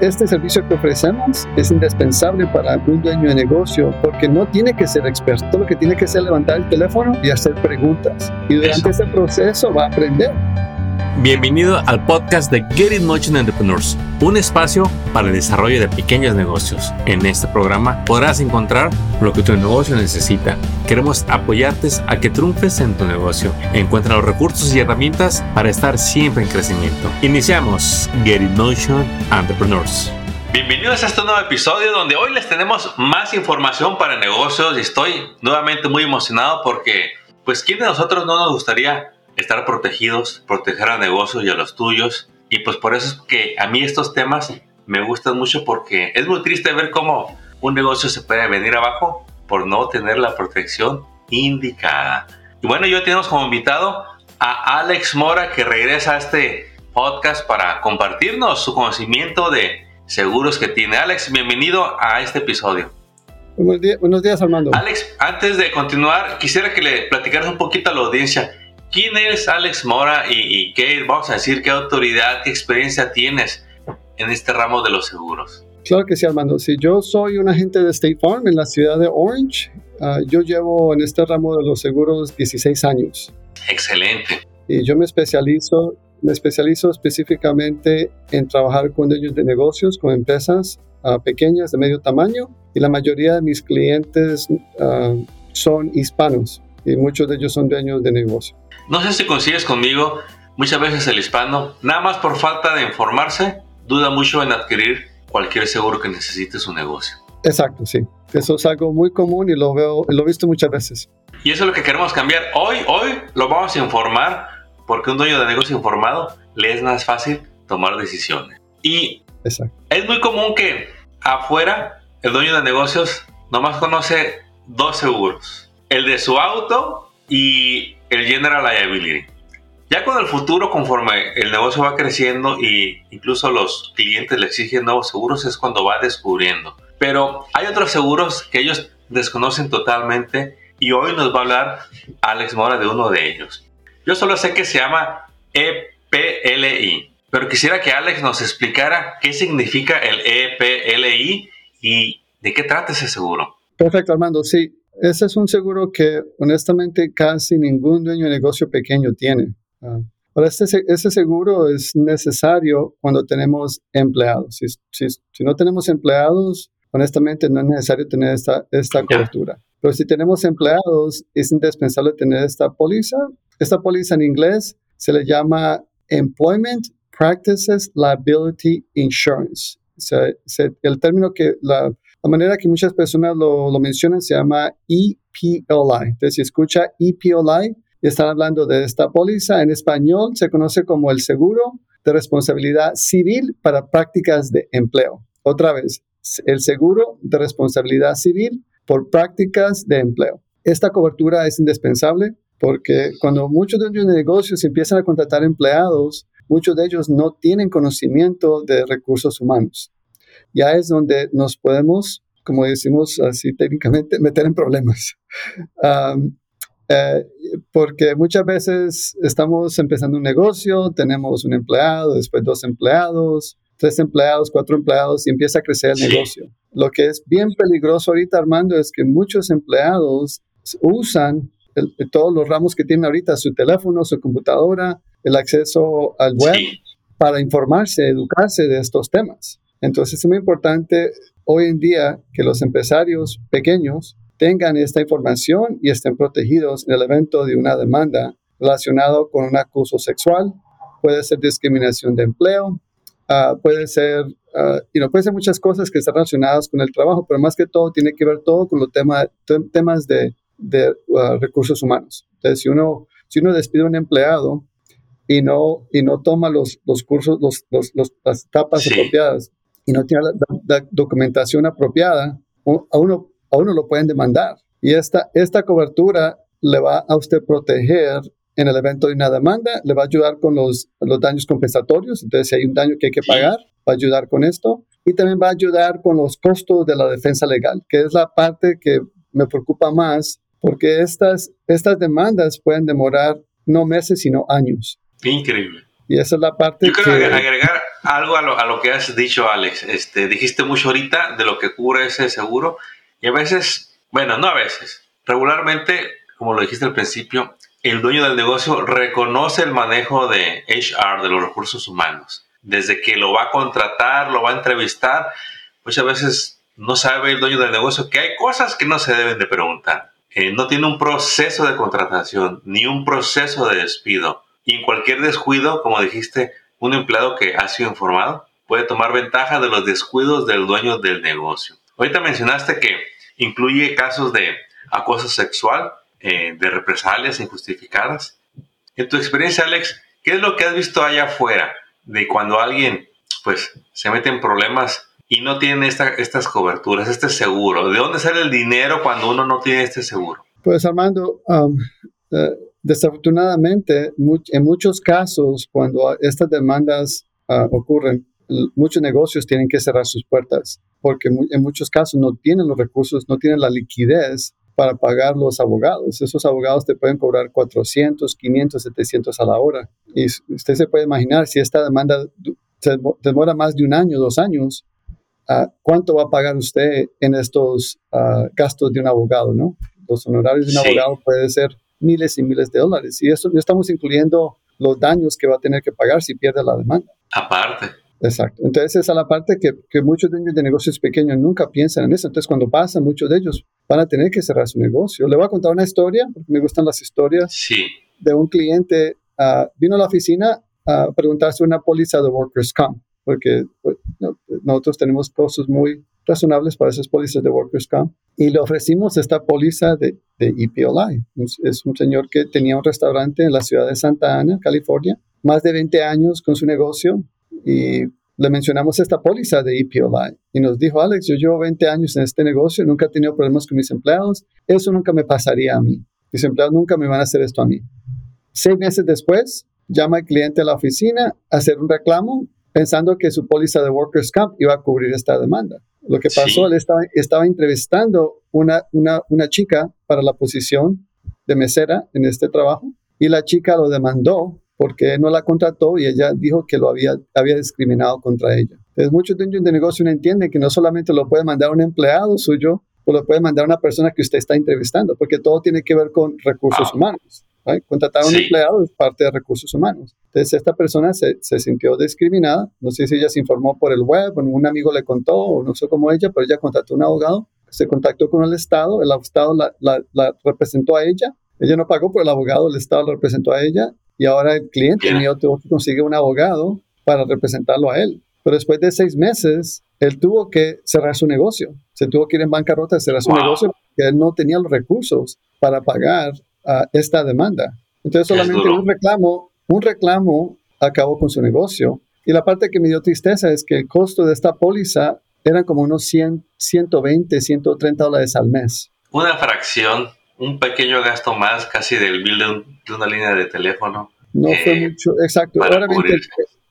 este servicio que ofrecemos es indispensable para un dueño de negocio porque no tiene que ser experto, lo que tiene que es levantar el teléfono y hacer preguntas. Y durante ese proceso va a aprender. Bienvenido al podcast de Get It Motion Entrepreneurs, un espacio para el desarrollo de pequeños negocios. En este programa podrás encontrar lo que tu negocio necesita. Queremos apoyarte a que triunfes en tu negocio. Encuentra los recursos y herramientas para estar siempre en crecimiento. Iniciamos Get It Motion Entrepreneurs. Bienvenidos a este nuevo episodio donde hoy les tenemos más información para negocios y estoy nuevamente muy emocionado porque pues quién de nosotros no nos gustaría estar protegidos, proteger a negocios y a los tuyos. Y pues por eso es que a mí estos temas me gustan mucho porque es muy triste ver cómo un negocio se puede venir abajo por no tener la protección indicada. Y bueno, yo tenemos como invitado a Alex Mora que regresa a este podcast para compartirnos su conocimiento de seguros que tiene. Alex, bienvenido a este episodio. Buenos días, buenos días Armando. Alex, antes de continuar, quisiera que le platicaras un poquito a la audiencia. ¿Quién es Alex Mora y, qué, vamos a decir, qué autoridad, qué experiencia tienes en este ramo de los seguros? Claro que sí, Armando. Si yo soy un agente de State Farm en la ciudad de Orange. Ah, yo llevo en este ramo de los seguros 16 años. Excelente. Y yo me especializo, me especializo específicamente en trabajar con dueños de negocios, con empresas ah, pequeñas de medio tamaño. Y la mayoría de mis clientes ah, son hispanos y muchos de ellos son dueños de negocio. No sé si consigues conmigo, muchas veces el hispano, nada más por falta de informarse, duda mucho en adquirir cualquier seguro que necesite su negocio. Exacto, sí. Eso es algo muy común y lo veo, lo he visto muchas veces. Y eso es lo que queremos cambiar. Hoy, hoy lo vamos a informar porque un dueño de negocio informado le es más fácil tomar decisiones. Y Exacto. es muy común que afuera el dueño de negocios nomás conoce dos seguros. El de su auto y el General Liability. Ya con el futuro, conforme el negocio va creciendo e incluso los clientes le exigen nuevos seguros, es cuando va descubriendo. Pero hay otros seguros que ellos desconocen totalmente y hoy nos va a hablar Alex Mora de uno de ellos. Yo solo sé que se llama EPLI, pero quisiera que Alex nos explicara qué significa el EPLI y de qué trata ese seguro. Perfecto, Armando. Sí, ese es un seguro que honestamente casi ningún dueño de negocio pequeño tiene. Ah, ahora, este, este, seguro es necesario cuando tenemos empleados. Si, si, no tenemos empleados, honestamente no es necesario tener esta, esta cobertura. Pero si tenemos empleados, es indispensable tener esta póliza. Esta póliza en inglés se le llama Employment Practices Liability Insurance. O sea, el término que la, la manera que muchas personas lo, mencionan se llama EPLI. Entonces, si escucha EPLI, están hablando de esta póliza. En español se conoce como el seguro de responsabilidad civil para prácticas de empleo. Otra vez, el seguro de responsabilidad civil por prácticas de empleo. Esta cobertura es indispensable porque cuando muchos de los negocios empiezan a contratar empleados, muchos de ellos no tienen conocimiento de recursos humanos ya es donde nos podemos, como decimos así técnicamente, meter en problemas. Eh, porque muchas veces estamos empezando un negocio, tenemos un empleado, después dos empleados, tres empleados, cuatro empleados y empieza a crecer el negocio. Lo que es bien peligroso ahorita, Armando, es que muchos empleados usan todos los ramos que tienen ahorita, su teléfono, su computadora, el acceso al web, para informarse, educarse de estos temas. Entonces es muy importante hoy en día que los empresarios pequeños tengan esta información y estén protegidos en el evento de una demanda relacionado con un acuso sexual, puede ser discriminación de empleo, ah, puede ser, uh, puede ser muchas cosas que están relacionadas con el trabajo, pero más que todo tiene que ver todo con los temas de, ah, recursos humanos. Entonces, si uno, si uno despide a un empleado y no, y no toma los, los cursos, los, las etapas apropiadas, y no tiene la, documentación apropiada, a uno, a uno lo pueden demandar. Y esta, esta cobertura le va a usted proteger en el evento de una demanda, le va a ayudar con los, los daños compensatorios, entonces si hay un daño que hay que pagar, va a ayudar con esto, y también va a ayudar con los costos de la defensa legal, que es la parte que me preocupa más, porque estas, estas demandas pueden demorar no meses, sino años. Increíble. Y esa es la parte Yo quiero agregar algo a lo, a lo, que has dicho, Alex. Este, dijiste mucho ahorita de lo que cubre ese seguro y a veces, bueno, no a veces, regularmente, como lo dijiste al principio, el dueño del negocio reconoce el manejo de HR, de los recursos humanos. Desde que lo va a contratar, lo va a entrevistar, muchas veces no sabe el dueño del negocio que hay cosas que no se deben de preguntar. Eh, no tiene un proceso de contratación ni un proceso de despido. Y en cualquier descuido, como dijiste, un empleado que ha sido informado puede tomar ventaja de los descuidos del dueño del negocio. Ahorita mencionaste que incluye casos de acoso sexual, eh, de represalias injustificadas. En tu experiencia, Alex, ¿qué es lo que has visto allá afuera de cuando alguien pues se mete en problemas y no tiene estas coberturas, este seguro? ¿De dónde sale el dinero cuando uno no tiene este seguro? Pues Armando, um, eh, desafortunadamente, en muchos casos, cuando estas demandas uh, ocurren, muchos negocios tienen que cerrar sus puertas porque en muchos casos no tienen los recursos, no tienen la liquidez para pagar los abogados. Esos abogados te pueden cobrar 400, 500, 700 a la hora. Y usted se puede imaginar si esta demanda demora más de un año, dos años, ah, ¿cuánto va a pagar usted en estos ah, gastos de un abogado? ¿no? Los honorarios de un abogado pueden ser miles y miles de dólares. Y eso no estamos incluyendo los daños que va a tener que pagar si pierde la demanda. Aparte. Exacto. Entonces, esa es la parte que, que muchos dueños de negocios pequeños nunca piensan en eso. Entonces, cuando pasa, muchos de ellos van a tener que cerrar su negocio. Le voy a contar una historia, porque me gustan las historias, sí. de un cliente. Uh, vino a la oficina a preguntarse una póliza de Workers' Comp, porque pues, nosotros tenemos costos muy razonables para esas pólizas de Workers' Comp. Y le ofrecimos esta póliza de, de EPLI. Es un señor que tenía un restaurante en la ciudad de Santa Ana, California, más de 20 años con su negocio, y le mencionamos esta póliza de EPOLI y nos dijo, Alex, yo llevo 20 años en este negocio, nunca he tenido problemas con mis empleados, eso nunca me pasaría a mí. Mis empleados nunca me van a hacer esto a mí. Seis meses después, llama el cliente a la oficina a hacer un reclamo pensando que su póliza de Workers' Comp iba a cubrir esta demanda. Lo que pasó, él estaba, estaba entrevistando una, una, una chica para la posición de mesera en este trabajo y la chica lo demandó porque no la contrató y ella dijo que lo había, había discriminado contra ella. Entonces, muchos dueños de negocio no entienden que no solamente lo puede mandar un empleado suyo, o lo puede mandar una persona que usted está entrevistando, porque todo tiene que ver con recursos humanos. Contratar a un empleado es parte de recursos humanos. Entonces, esta persona se, se, sintió discriminada. No sé si ella se informó por el web, o un amigo le contó, o no sé cómo ella, pero ella contrató a un abogado, se contactó con el Estado, el Estado la, la, la representó a ella. Ella no pagó por el abogado, el Estado la representó a ella y ahora el cliente mío tuvo que conseguir un abogado para representarlo a él. Pero después de seis meses, él tuvo que cerrar su negocio. Se tuvo que ir en bancarrota y cerrar su negocio porque él no tenía los recursos para pagar esta demanda. Entonces solamente un reclamo, un reclamo acabó con su negocio. Y la parte que me dio tristeza es que el costo de esta póliza eran como unos 100, 120, 130 dólares al mes. Una fracción un pequeño gasto más casi del bill de, una línea de teléfono. No fue eh, mucho, exacto.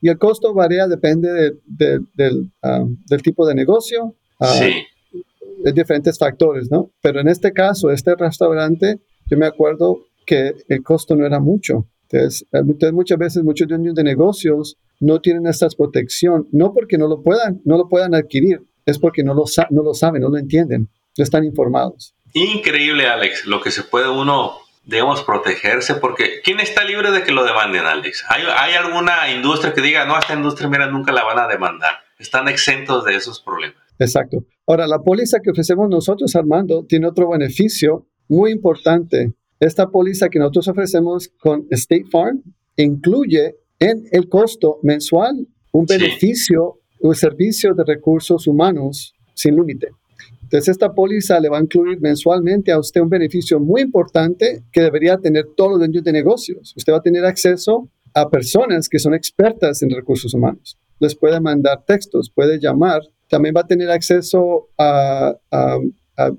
y el costo varía, depende del, ah, del, tipo de negocio. Uh, sí. De diferentes factores, ¿no? Pero en este caso, este restaurante, yo me acuerdo que el costo no era mucho. Entonces, eh, muchas veces muchos dueños de negocios no tienen esta protección, no porque no lo puedan, no lo puedan adquirir, es porque no lo, no lo saben, no lo entienden, no están informados. Increíble, Alex, lo que se puede uno, digamos, protegerse, porque ¿quién está libre de que lo demanden, Alex? ¿Hay, ¿Hay, alguna industria que diga, no, esta industria, mira, nunca la van a demandar? Están exentos de esos problemas. Exacto. Ahora, la póliza que ofrecemos nosotros, Armando, tiene otro beneficio muy importante. Esta póliza que nosotros ofrecemos con State Farm incluye en el costo mensual un beneficio, un servicio de recursos humanos sin límite. Entonces, esta póliza le va a incluir mensualmente a usted un beneficio muy importante que debería tener todos los dueños de negocios. Usted va a tener acceso a personas que son expertas en recursos humanos. Les puede mandar textos, puede llamar. También va a tener acceso a,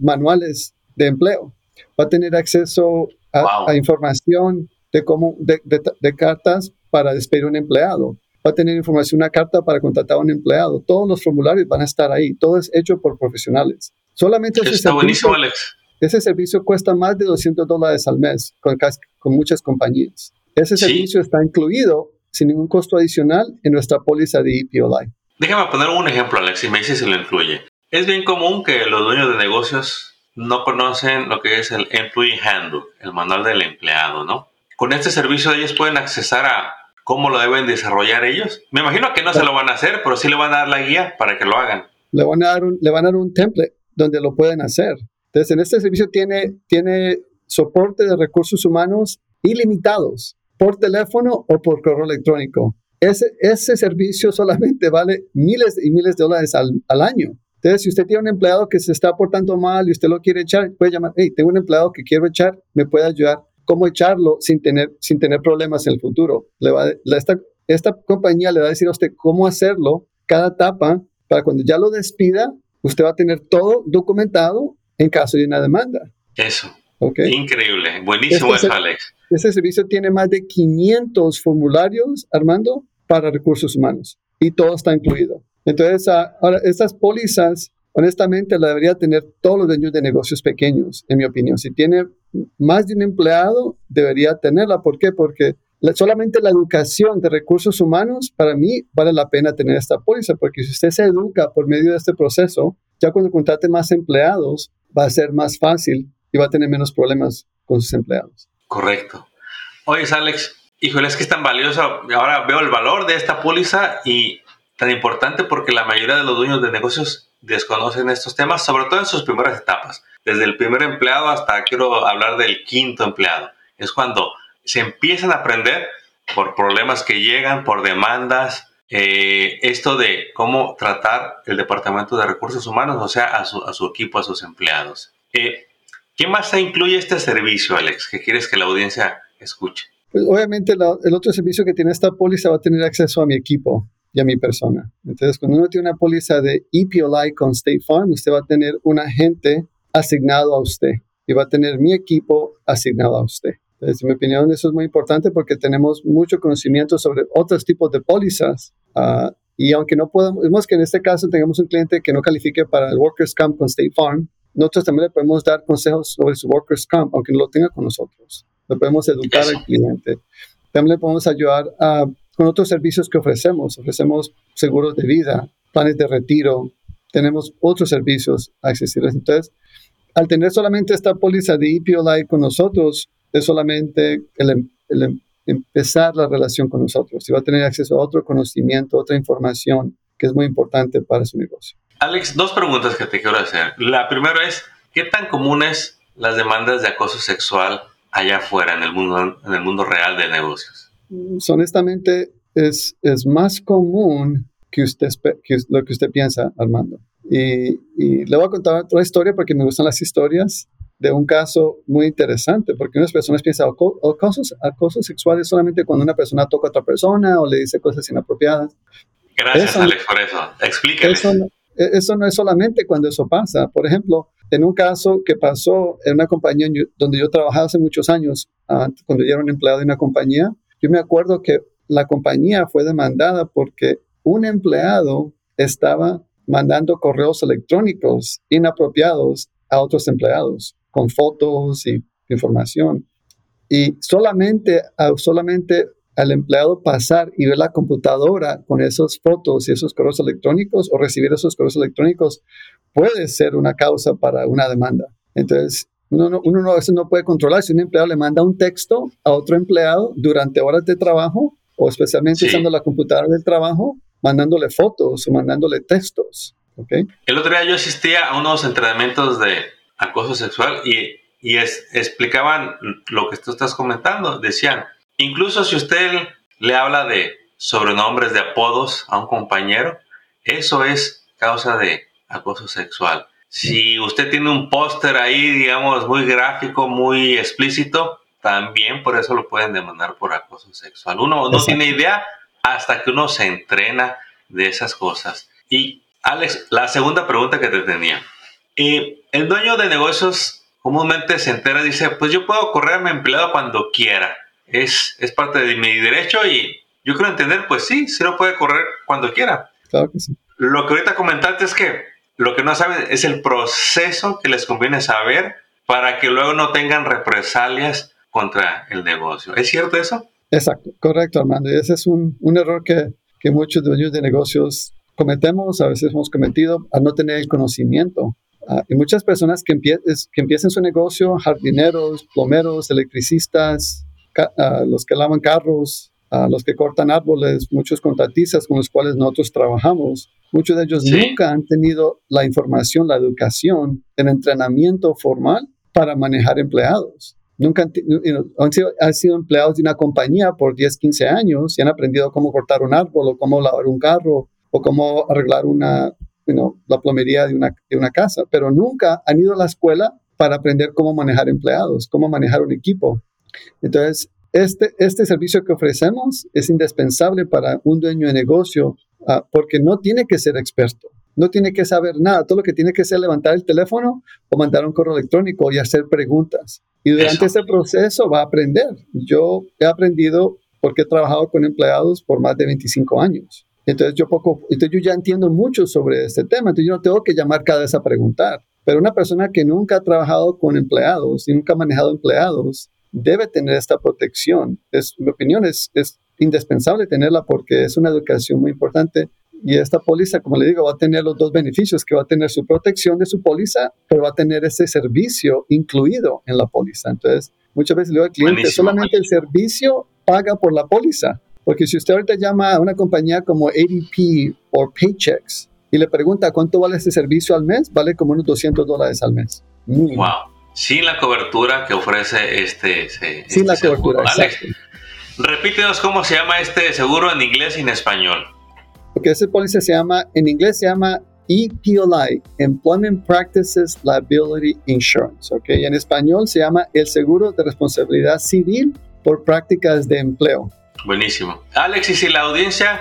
manuales de empleo. Va a tener acceso a, información de, cómo, de cartas para despedir a un empleado va a tener información, una carta para contratar a un empleado. Todos los formularios van a estar ahí. Todo es hecho por profesionales. Solamente ese Está servicio, buenísimo, Alex. Ese servicio cuesta más de 200 dólares al mes con, con muchas compañías. Ese servicio está incluido sin ningún costo adicional en nuestra póliza de EPOLI. Déjame poner un ejemplo, Alex, y me dice si lo incluye. Es bien común que los dueños de negocios no conocen lo que es el Employee Handbook, el manual del empleado, ¿no? Con este servicio ellos pueden accesar a cómo lo deben desarrollar ellos. Me imagino que no se lo van a hacer, pero sí le van a dar la guía para que lo hagan. Le van a dar un, le van a dar un template donde lo pueden hacer. Entonces, en este servicio tiene, tiene soporte de recursos humanos ilimitados por teléfono o por correo electrónico. Ese, ese servicio solamente vale miles y miles de dólares al, al año. Entonces, si usted tiene un empleado que se está portando mal y usted lo quiere echar, puede llamar, hey, tengo un empleado que quiero echar, ¿me puede ayudar? ¿Cómo echarlo sin tener, sin tener problemas en el futuro? Le va, esta, esta compañía le va a decir a usted cómo hacerlo cada etapa para cuando ya lo despida, usted va a tener todo documentado en caso de una demanda. Eso. Okay. Increíble. Buenísimo este, Alex. Este servicio tiene más de 500 formularios, Armando, para recursos humanos y todo está incluido. Entonces, ah, ahora, estas pólizas, honestamente, la debería tener todos los dueños de negocios pequeños, en mi opinión. Si tiene más de un empleado, debería tenerla. ¿Por qué? Porque solamente la educación de recursos humanos, para mí, vale la pena tener esta póliza, porque si usted se educa por medio de este proceso, ya cuando contrate más empleados, va a ser más fácil y va a tener menos problemas con sus empleados. Correcto. Oye, Alex, híjole, es que es tan valioso. Ahora veo el valor de esta póliza y tan importante porque la mayoría de los dueños de negocios desconocen estos temas, sobre todo en sus primeras etapas. Desde el primer empleado hasta quiero hablar del quinto empleado. Es cuando se empiezan a aprender por problemas que llegan, por demandas, eh, esto de cómo tratar el Departamento de Recursos Humanos, o sea, a su, equipo, a sus empleados. Eh, ¿Qué más incluye este servicio, Alex, que quieres que la audiencia escuche? Pues obviamente el otro servicio que tiene esta póliza va a tener acceso a mi equipo y a mi persona. Entonces, cuando uno tiene una póliza de EPOLI con State Farm, usted va a tener un agente asignado a usted y va a tener mi equipo asignado a usted. Entonces, en mi opinión, eso es muy importante porque tenemos mucho conocimiento sobre otros tipos de pólizas. Uh, y aunque no podemos, que en este caso tengamos un cliente que no califique para el Workers' Comp con State Farm, nosotros también le podemos dar consejos sobre su Workers' Comp, aunque no lo tenga con nosotros. Le podemos educar al cliente. También le podemos ayudar a, con otros servicios que ofrecemos. Ofrecemos seguros de vida, planes de retiro, tenemos otros servicios accesibles. Entonces, al tener solamente esta póliza de EPOLI con nosotros, es solamente el, em, el em, empezar la relación con nosotros y va a tener acceso a otro conocimiento, otra información que es muy importante para su negocio. Alex, dos preguntas que te quiero hacer. La primera es, ¿qué tan comunes las demandas de acoso sexual allá afuera en el mundo, en el mundo real de negocios? Honestamente, es, es más común que, usted, que lo que usted piensa, Armando. Y, y, le voy a contar otra historia porque me gustan las historias de un caso muy interesante, porque unas personas piensan, acoso, acoso sexual es solamente cuando una persona toca a otra persona o le dice cosas inapropiadas. Gracias, Alex, por eso. Explícale. Eso, e, eso no es solamente cuando eso pasa. Por ejemplo, en un caso que pasó en una compañía donde yo trabajaba hace muchos años, cuando yo era un empleado de una compañía, yo me acuerdo que la compañía fue demandada porque un empleado estaba mandando correos electrónicos inapropiados a otros empleados con fotos y información. Y solamente, solamente al empleado pasar y ver la computadora con esas fotos y esos correos electrónicos o recibir esos correos electrónicos puede ser una causa para una demanda. Entonces, uno, no, uno a veces no puede controlar si un empleado le manda un texto a otro empleado durante horas de trabajo o especialmente usando la computadora del trabajo, mandándole fotos o mandándole textos. ¿okay? El otro día yo asistía a unos entrenamientos de acoso sexual y, y es, explicaban lo que tú estás comentando. Decían, Incluso si usted le habla de sobrenombres, de apodos a un compañero, eso es causa de acoso sexual. Si usted tiene un póster ahí, digamos, muy gráfico, muy explícito, también por eso lo pueden demandar por acoso sexual. Uno no tiene idea hasta que uno se entrena de esas cosas. Y Alex, la segunda pregunta que te tenía. Eh, el dueño de negocios comúnmente se entera y dice, pues yo puedo correr a mi empleado cuando quiera es, es parte de mi derecho y yo quiero entender, pues sí, sí lo puede correr cuando quiera. Claro que sí. Lo que ahorita comentaste es que lo que no saben es el proceso que les conviene saber para que luego no tengan represalias contra el negocio. ¿Es cierto eso? Exacto, correcto, Armando. Y ese es un, un error que, que muchos dueños de negocios cometemos, a veces hemos cometido, a no tener el conocimiento. Uh, y muchas personas que, empie empiezan su negocio, jardineros, plomeros, electricistas, uh, los que lavan carros, uh, los que cortan árboles, muchos contratistas con los cuales nosotros trabajamos, muchos de ellos sí. nunca han tenido la información, la educación, el entrenamiento formal para manejar empleados. Nunca han, sido, han, sido, empleados de una compañía por 10, 15 años y han aprendido cómo cortar un árbol o cómo lavar un carro o cómo arreglar una, you know, la plomería de una, de una casa, pero nunca han ido a la escuela para aprender cómo manejar empleados, cómo manejar un equipo. Entonces, este, este servicio que ofrecemos es indispensable para un dueño de negocio uh, porque no tiene que ser experto, no tiene que saber nada, todo lo que tiene que hacer es levantar el teléfono o mandar un correo electrónico y hacer preguntas. Y durante Eso. ese proceso va a aprender. Yo he aprendido porque he trabajado con empleados por más de 25 años. Entonces yo poco, entonces yo ya entiendo mucho sobre este tema, entonces yo no tengo que llamar cada vez a preguntar. Pero una persona que nunca ha trabajado con empleados y nunca ha manejado empleados debe tener esta protección. Es, mi opinión es, es indispensable tenerla porque es una educación muy importante y esta póliza, como le digo, va a tener los dos beneficios, que va a tener su protección de su póliza, pero va a tener ese servicio incluido en la póliza. Entonces, muchas veces le digo al cliente, Buenísimo. solamente el servicio paga por la póliza. Porque si usted ahorita llama a una compañía como ADP o Paychecks y le pregunta cuánto vale ese servicio al mes, vale como unos 200 dólares al mes. Mm. Wow. Sin la cobertura que ofrece este. este Sin la seguro. cobertura, Alex, repítenos cómo se llama este seguro en inglés y en español. Porque ese póliza se llama, en inglés se llama EPLI, Employment Practices Liability Insurance. ¿ok? Y en español se llama el seguro de responsabilidad civil por prácticas de empleo. Buenísimo. Alex, y si la audiencia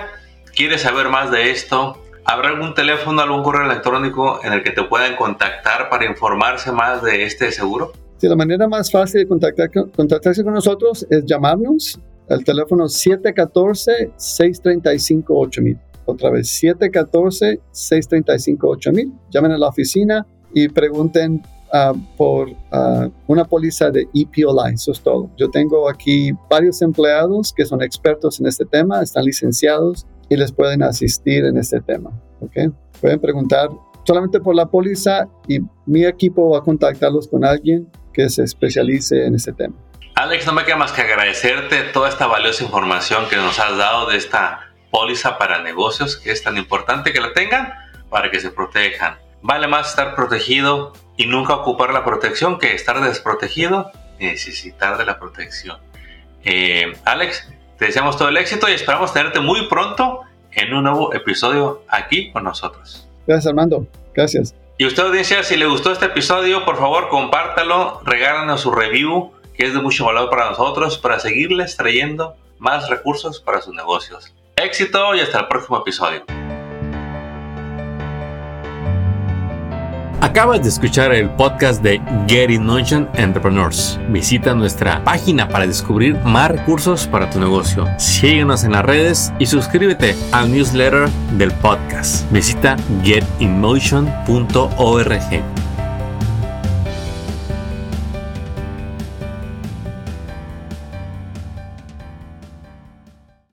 quiere saber más de esto, ¿habrá algún teléfono, algún correo electrónico en el que te puedan contactar para informarse más de este seguro? Sí, la manera más fácil de contactar, contactarse con nosotros es llamarnos al teléfono 714-635-8000. Otra vez, 714-635-8000. Llamen a la oficina y pregunten Uh, por uh, una póliza de EPOLI, eso es todo. Yo tengo aquí varios empleados que son expertos en este tema, están licenciados y les pueden asistir en este tema. ¿okay? Pueden preguntar solamente por la póliza y mi equipo va a contactarlos con alguien que se especialice en este tema. Alex, no me queda más que agradecerte toda esta valiosa información que nos has dado de esta póliza para negocios, que es tan importante que la tengan para que se protejan. Vale más estar protegido y nunca ocupar la protección que estar desprotegido y necesitar de la protección. Eh, Alex, te deseamos todo el éxito y esperamos tenerte muy pronto en un nuevo episodio aquí con nosotros. Gracias, Armando. Gracias. Y usted, audiencia, si le gustó este episodio, por favor, compártalo, regálanos su review, que es de mucho valor para nosotros, para seguirles trayendo más recursos para sus negocios. Éxito y hasta el próximo episodio. Acabas de escuchar el podcast de Get in Motion Entrepreneurs. Visita nuestra página para descubrir más recursos para tu negocio. Síguenos en las redes y suscríbete al newsletter del podcast. Visita getinmotion.org.